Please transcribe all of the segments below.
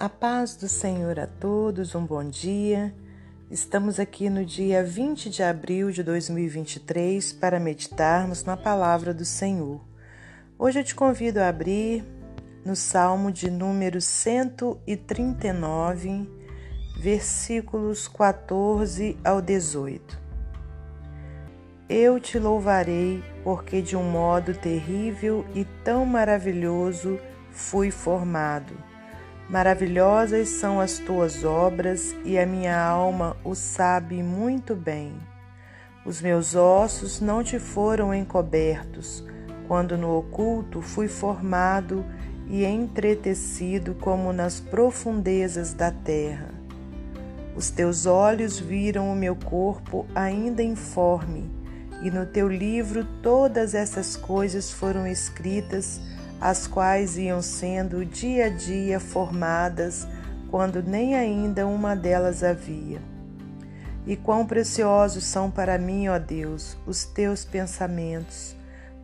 A paz do Senhor a todos, um bom dia. Estamos aqui no dia 20 de abril de 2023 para meditarmos na palavra do Senhor. Hoje eu te convido a abrir no Salmo de número 139, versículos 14 ao 18. Eu te louvarei, porque de um modo terrível e tão maravilhoso fui formado Maravilhosas são as tuas obras e a minha alma o sabe muito bem. Os meus ossos não te foram encobertos, quando no oculto fui formado e entretecido como nas profundezas da terra. Os teus olhos viram o meu corpo ainda informe, e no teu livro todas essas coisas foram escritas as quais iam sendo dia a dia formadas quando nem ainda uma delas havia. E quão preciosos são para mim, ó Deus, os teus pensamentos,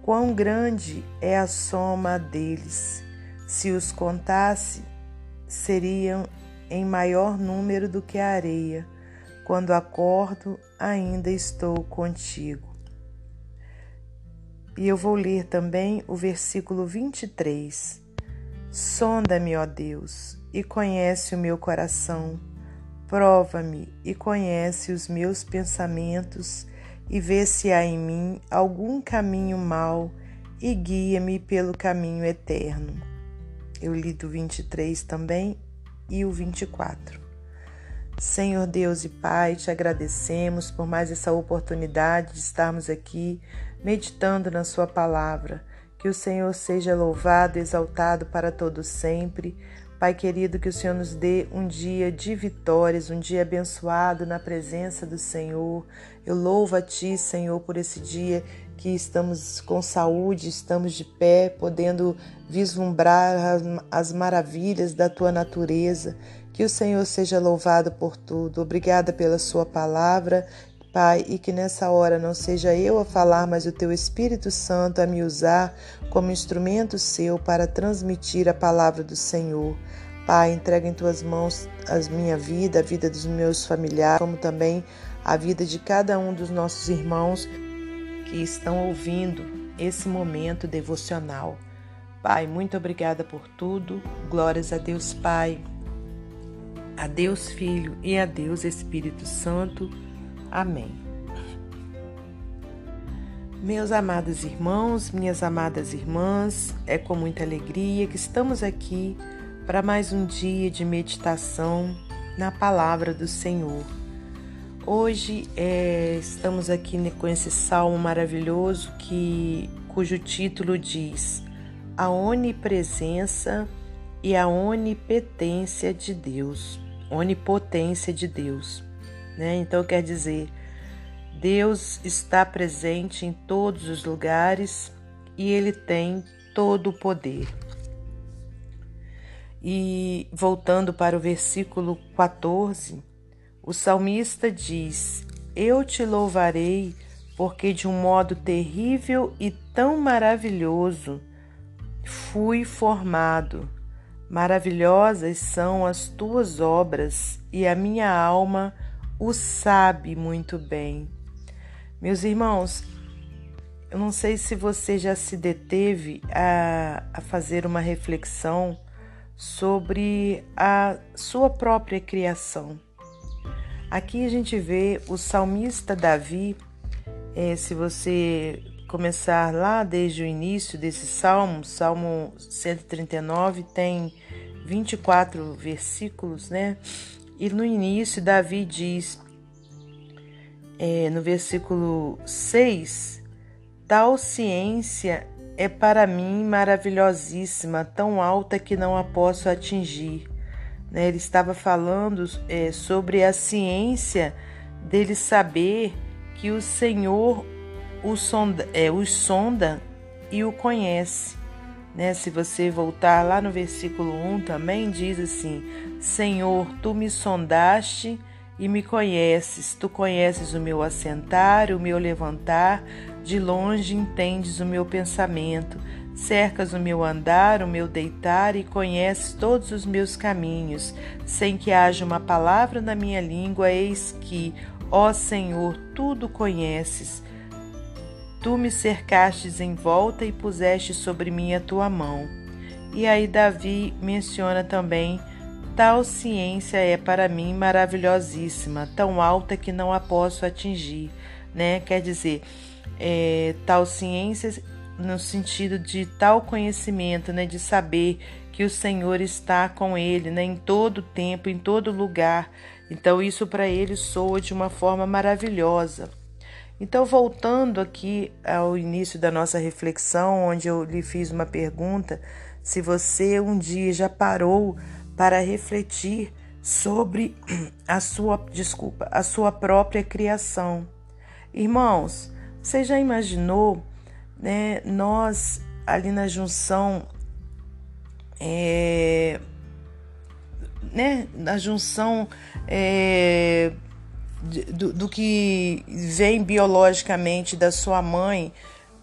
quão grande é a soma deles. Se os contasse, seriam em maior número do que a areia. Quando acordo, ainda estou contigo. E eu vou ler também o versículo 23. Sonda-me, ó Deus, e conhece o meu coração. Prova-me e conhece os meus pensamentos, e vê se há em mim algum caminho mau, e guia-me pelo caminho eterno. Eu li do 23 também e o 24. Senhor Deus e Pai, te agradecemos por mais essa oportunidade de estarmos aqui meditando na Sua palavra. Que o Senhor seja louvado, exaltado para todo sempre. Pai querido, que o Senhor nos dê um dia de vitórias, um dia abençoado na presença do Senhor. Eu louvo a Ti, Senhor, por esse dia que estamos com saúde, estamos de pé, podendo vislumbrar as maravilhas da Tua natureza. Que o Senhor seja louvado por tudo. Obrigada pela Sua palavra, Pai, e que nessa hora não seja eu a falar, mas o Teu Espírito Santo a me usar como instrumento seu para transmitir a palavra do Senhor. Pai, entrega em Tuas mãos a minha vida, a vida dos meus familiares, como também a vida de cada um dos nossos irmãos que estão ouvindo esse momento devocional. Pai, muito obrigada por tudo. Glórias a Deus Pai a Deus Filho e a Deus Espírito Santo. Amém. Meus amados irmãos, minhas amadas irmãs, é com muita alegria que estamos aqui para mais um dia de meditação na palavra do Senhor. Hoje é, estamos aqui com esse salmo maravilhoso que cujo título diz A onipresença e a onipotência de Deus onipotência de Deus. Né? Então quer dizer, Deus está presente em todos os lugares e ele tem todo o poder. E voltando para o versículo 14, o salmista diz: Eu te louvarei, porque de um modo terrível e tão maravilhoso fui formado Maravilhosas são as tuas obras e a minha alma o sabe muito bem. Meus irmãos, eu não sei se você já se deteve a, a fazer uma reflexão sobre a sua própria criação. Aqui a gente vê o salmista Davi, é, se você começar lá desde o início desse salmo, Salmo 139 tem 24 versículos, né? E no início, Davi diz, é, no versículo 6, tal ciência é para mim maravilhosíssima, tão alta que não a posso atingir. Né? Ele estava falando é, sobre a ciência dele saber que o Senhor o sonda, é, os sonda e o conhece. Né? Se você voltar lá no versículo 1 também diz assim: Senhor, tu me sondaste e me conheces, tu conheces o meu assentar, o meu levantar, de longe entendes o meu pensamento, Cercas o meu andar, o meu deitar e conheces todos os meus caminhos, sem que haja uma palavra na minha língua, eis que, ó Senhor, tudo conheces. Tu me cercastes em volta e puseste sobre mim a tua mão. E aí Davi menciona também Tal ciência é para mim maravilhosíssima, tão alta que não a posso atingir, né? Quer dizer, é, tal ciência no sentido de tal conhecimento, né? De saber que o Senhor está com ele, né? Em todo tempo, em todo lugar. Então isso para ele soa de uma forma maravilhosa. Então voltando aqui ao início da nossa reflexão, onde eu lhe fiz uma pergunta, se você um dia já parou para refletir sobre a sua, desculpa, a sua própria criação. Irmãos, você já imaginou, né, nós ali na junção é, né, na junção é, do, do que vem biologicamente da sua mãe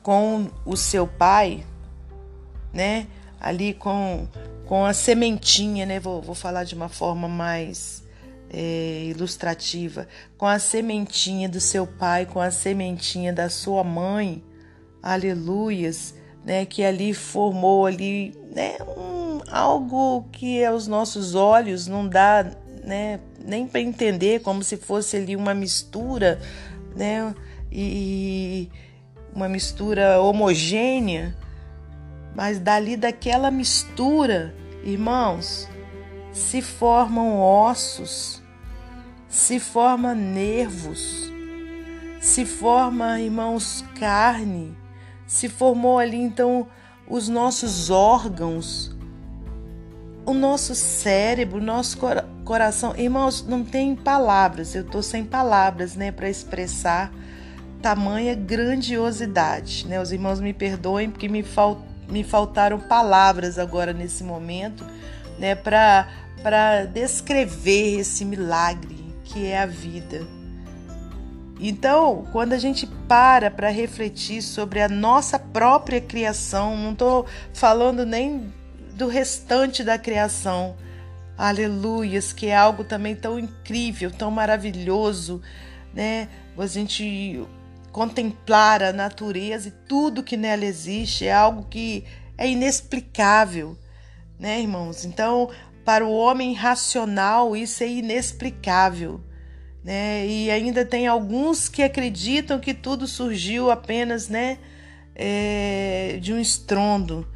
com o seu pai, né? Ali com com a sementinha, né? Vou, vou falar de uma forma mais é, ilustrativa, com a sementinha do seu pai, com a sementinha da sua mãe, aleluias, né? Que ali formou ali, né? Um, algo que aos nossos olhos não dá, né? Nem para entender, como se fosse ali uma mistura, né? E uma mistura homogênea, mas dali daquela mistura Irmãos, se formam ossos, se forma nervos, se forma, irmãos, carne, se formou ali então os nossos órgãos, o nosso cérebro, o nosso coração. Irmãos, não tem palavras, eu estou sem palavras, né, para expressar tamanha grandiosidade, né? Os irmãos me perdoem porque me faltou me faltaram palavras agora nesse momento, né, para descrever esse milagre que é a vida. Então, quando a gente para para refletir sobre a nossa própria criação, não estou falando nem do restante da criação, aleluias, que é algo também tão incrível, tão maravilhoso, né? A gente contemplar a natureza e tudo que nela existe é algo que é inexplicável, né, irmãos? Então, para o homem racional, isso é inexplicável. Né? E ainda tem alguns que acreditam que tudo surgiu apenas né, é, de um estrondo,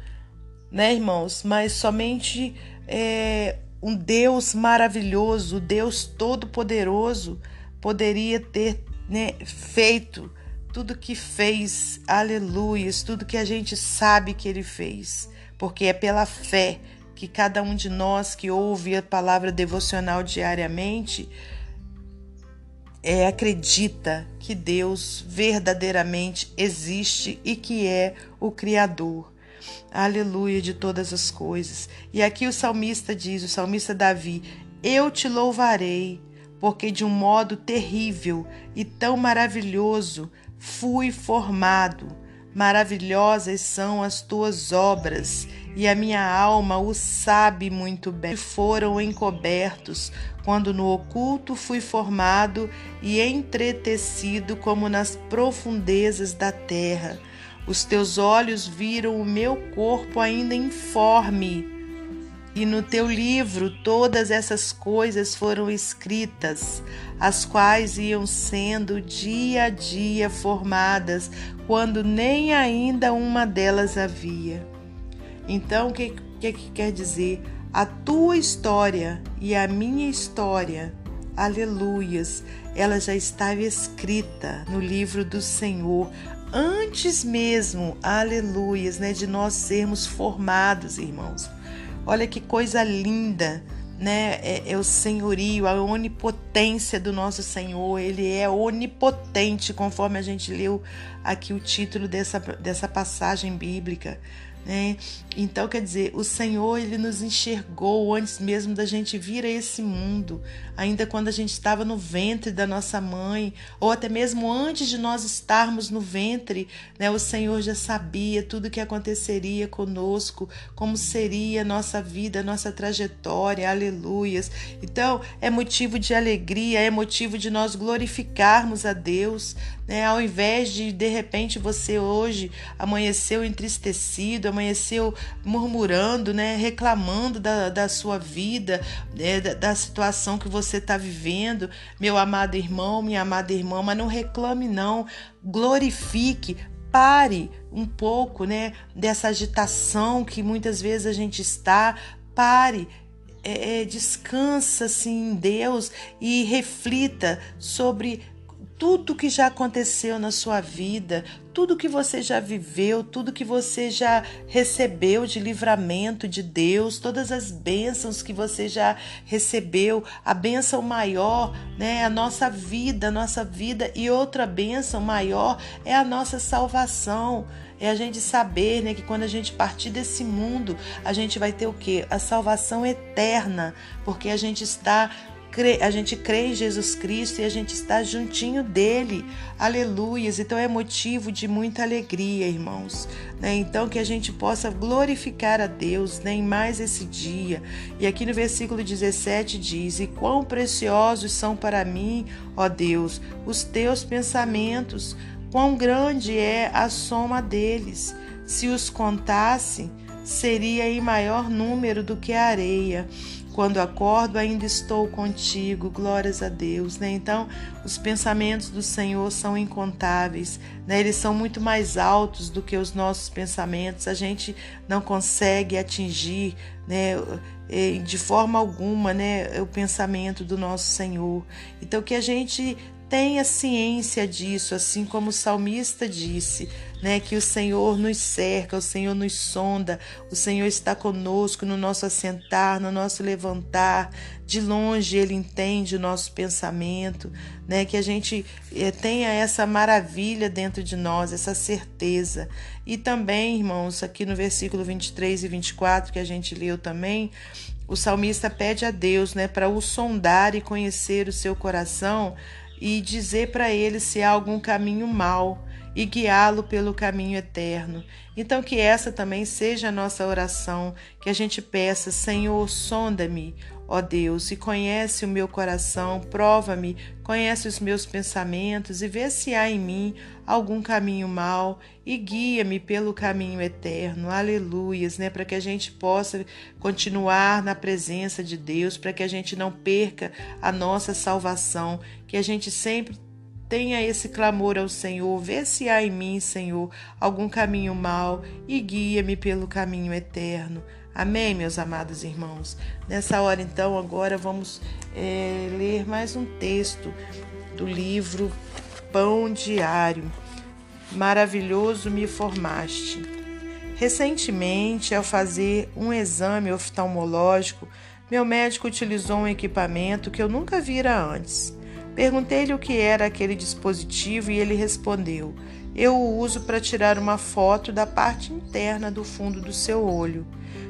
né, irmãos? Mas somente é, um Deus maravilhoso, Deus todo-poderoso, poderia ter né, feito tudo que fez, aleluias, tudo que a gente sabe que ele fez, porque é pela fé que cada um de nós que ouve a palavra devocional diariamente é, acredita que Deus verdadeiramente existe e que é o Criador. Aleluia de todas as coisas. E aqui o salmista diz, o salmista Davi: Eu te louvarei, porque de um modo terrível e tão maravilhoso fui formado. Maravilhosas são as tuas obras, e a minha alma o sabe muito bem. Foram encobertos, quando no oculto fui formado e entretecido como nas profundezas da terra. Os teus olhos viram o meu corpo ainda informe e no teu livro todas essas coisas foram escritas, as quais iam sendo dia a dia formadas, quando nem ainda uma delas havia. Então, o que, que, que quer dizer? A tua história e a minha história, aleluias, ela já estava escrita no livro do Senhor antes mesmo, aleluias, né, de nós sermos formados, irmãos. Olha que coisa linda, né? É, é, o senhorio, a onipotência do nosso Senhor. Ele é onipotente, conforme a gente leu aqui o título dessa, dessa passagem bíblica. Né? Então, quer dizer, o Senhor ele nos enxergou antes mesmo da gente vir a esse mundo, ainda quando a gente estava no ventre da nossa mãe, ou até mesmo antes de nós estarmos no ventre, né? O Senhor já sabia tudo o que aconteceria conosco, como seria a nossa vida, a nossa trajetória, aleluias. Então, é motivo de alegria, é motivo de nós glorificarmos a Deus, né? Ao invés de de repente você hoje amanheceu entristecido, amanheceu murmurando, né? Reclamando da, da sua vida, né? da, da situação que você está vivendo, meu amado irmão, minha amada irmã, mas não reclame não, glorifique, pare um pouco, né, dessa agitação que muitas vezes a gente está, pare, é, é descansa assim em Deus e reflita sobre tudo que já aconteceu na sua vida, tudo que você já viveu, tudo que você já recebeu de livramento de Deus, todas as bênçãos que você já recebeu, a bênção maior, né, a nossa vida, a nossa vida e outra bênção maior é a nossa salvação. É a gente saber, né, que quando a gente partir desse mundo, a gente vai ter o quê? A salvação eterna, porque a gente está a gente crê em Jesus Cristo e a gente está juntinho dele. Aleluias. Então é motivo de muita alegria, irmãos. Né? Então que a gente possa glorificar a Deus né, em mais esse dia. E aqui no versículo 17 diz: E quão preciosos são para mim, ó Deus, os teus pensamentos, quão grande é a soma deles. Se os contasse, seria em maior número do que a areia. Quando acordo, ainda estou contigo, glórias a Deus. Né? Então, os pensamentos do Senhor são incontáveis, né? eles são muito mais altos do que os nossos pensamentos. A gente não consegue atingir né, de forma alguma né, o pensamento do nosso Senhor. Então, que a gente Tenha ciência disso, assim como o salmista disse, né, que o Senhor nos cerca, o Senhor nos sonda, o Senhor está conosco no nosso assentar, no nosso levantar. De longe ele entende o nosso pensamento, né, que a gente eh, tenha essa maravilha dentro de nós, essa certeza. E também, irmãos, aqui no versículo 23 e 24 que a gente leu também, o salmista pede a Deus, né, para o sondar e conhecer o seu coração e dizer para ele se há algum caminho mau e guiá-lo pelo caminho eterno. Então, que essa também seja a nossa oração, que a gente peça, Senhor, sonda-me, ó Deus, e conhece o meu coração, prova-me, conhece os meus pensamentos e vê se há em mim algum caminho mau e guia-me pelo caminho eterno. Aleluias, né? Para que a gente possa continuar na presença de Deus, para que a gente não perca a nossa salvação, que a gente sempre tenha esse clamor ao Senhor, vê se há em mim, Senhor, algum caminho mau e guia-me pelo caminho eterno. Amém, meus amados irmãos? Nessa hora, então, agora vamos é, ler mais um texto do livro Pão Diário. Maravilhoso me formaste. Recentemente, ao fazer um exame oftalmológico, meu médico utilizou um equipamento que eu nunca vira antes. Perguntei-lhe o que era aquele dispositivo e ele respondeu: Eu o uso para tirar uma foto da parte interna do fundo do seu olho.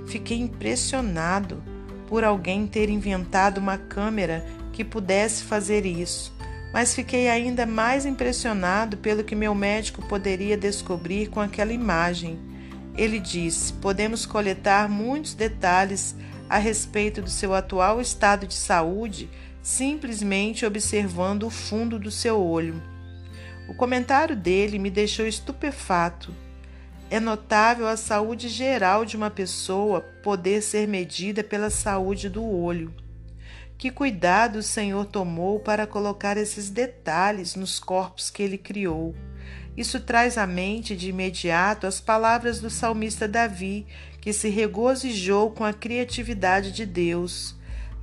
Fiquei impressionado por alguém ter inventado uma câmera que pudesse fazer isso, mas fiquei ainda mais impressionado pelo que meu médico poderia descobrir com aquela imagem. Ele disse: Podemos coletar muitos detalhes a respeito do seu atual estado de saúde simplesmente observando o fundo do seu olho. O comentário dele me deixou estupefato. É notável a saúde geral de uma pessoa poder ser medida pela saúde do olho. Que cuidado o Senhor tomou para colocar esses detalhes nos corpos que ele criou. Isso traz à mente de imediato as palavras do salmista Davi, que se regozijou com a criatividade de Deus.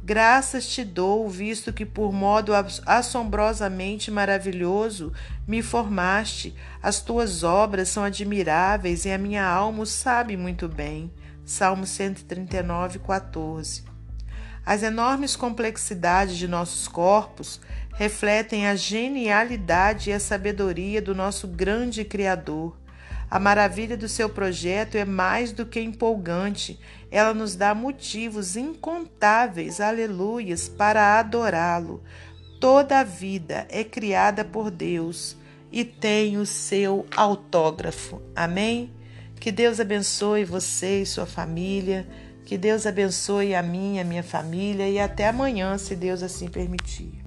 Graças te dou, visto que por modo assombrosamente maravilhoso me formaste. As tuas obras são admiráveis e a minha alma o sabe muito bem. Salmo 139, 14. As enormes complexidades de nossos corpos refletem a genialidade e a sabedoria do nosso grande Criador. A maravilha do seu projeto é mais do que empolgante. Ela nos dá motivos incontáveis, aleluias, para adorá-lo. Toda a vida é criada por Deus e tem o seu autógrafo. Amém? Que Deus abençoe você e sua família. Que Deus abençoe a minha, a minha família e até amanhã, se Deus assim permitir.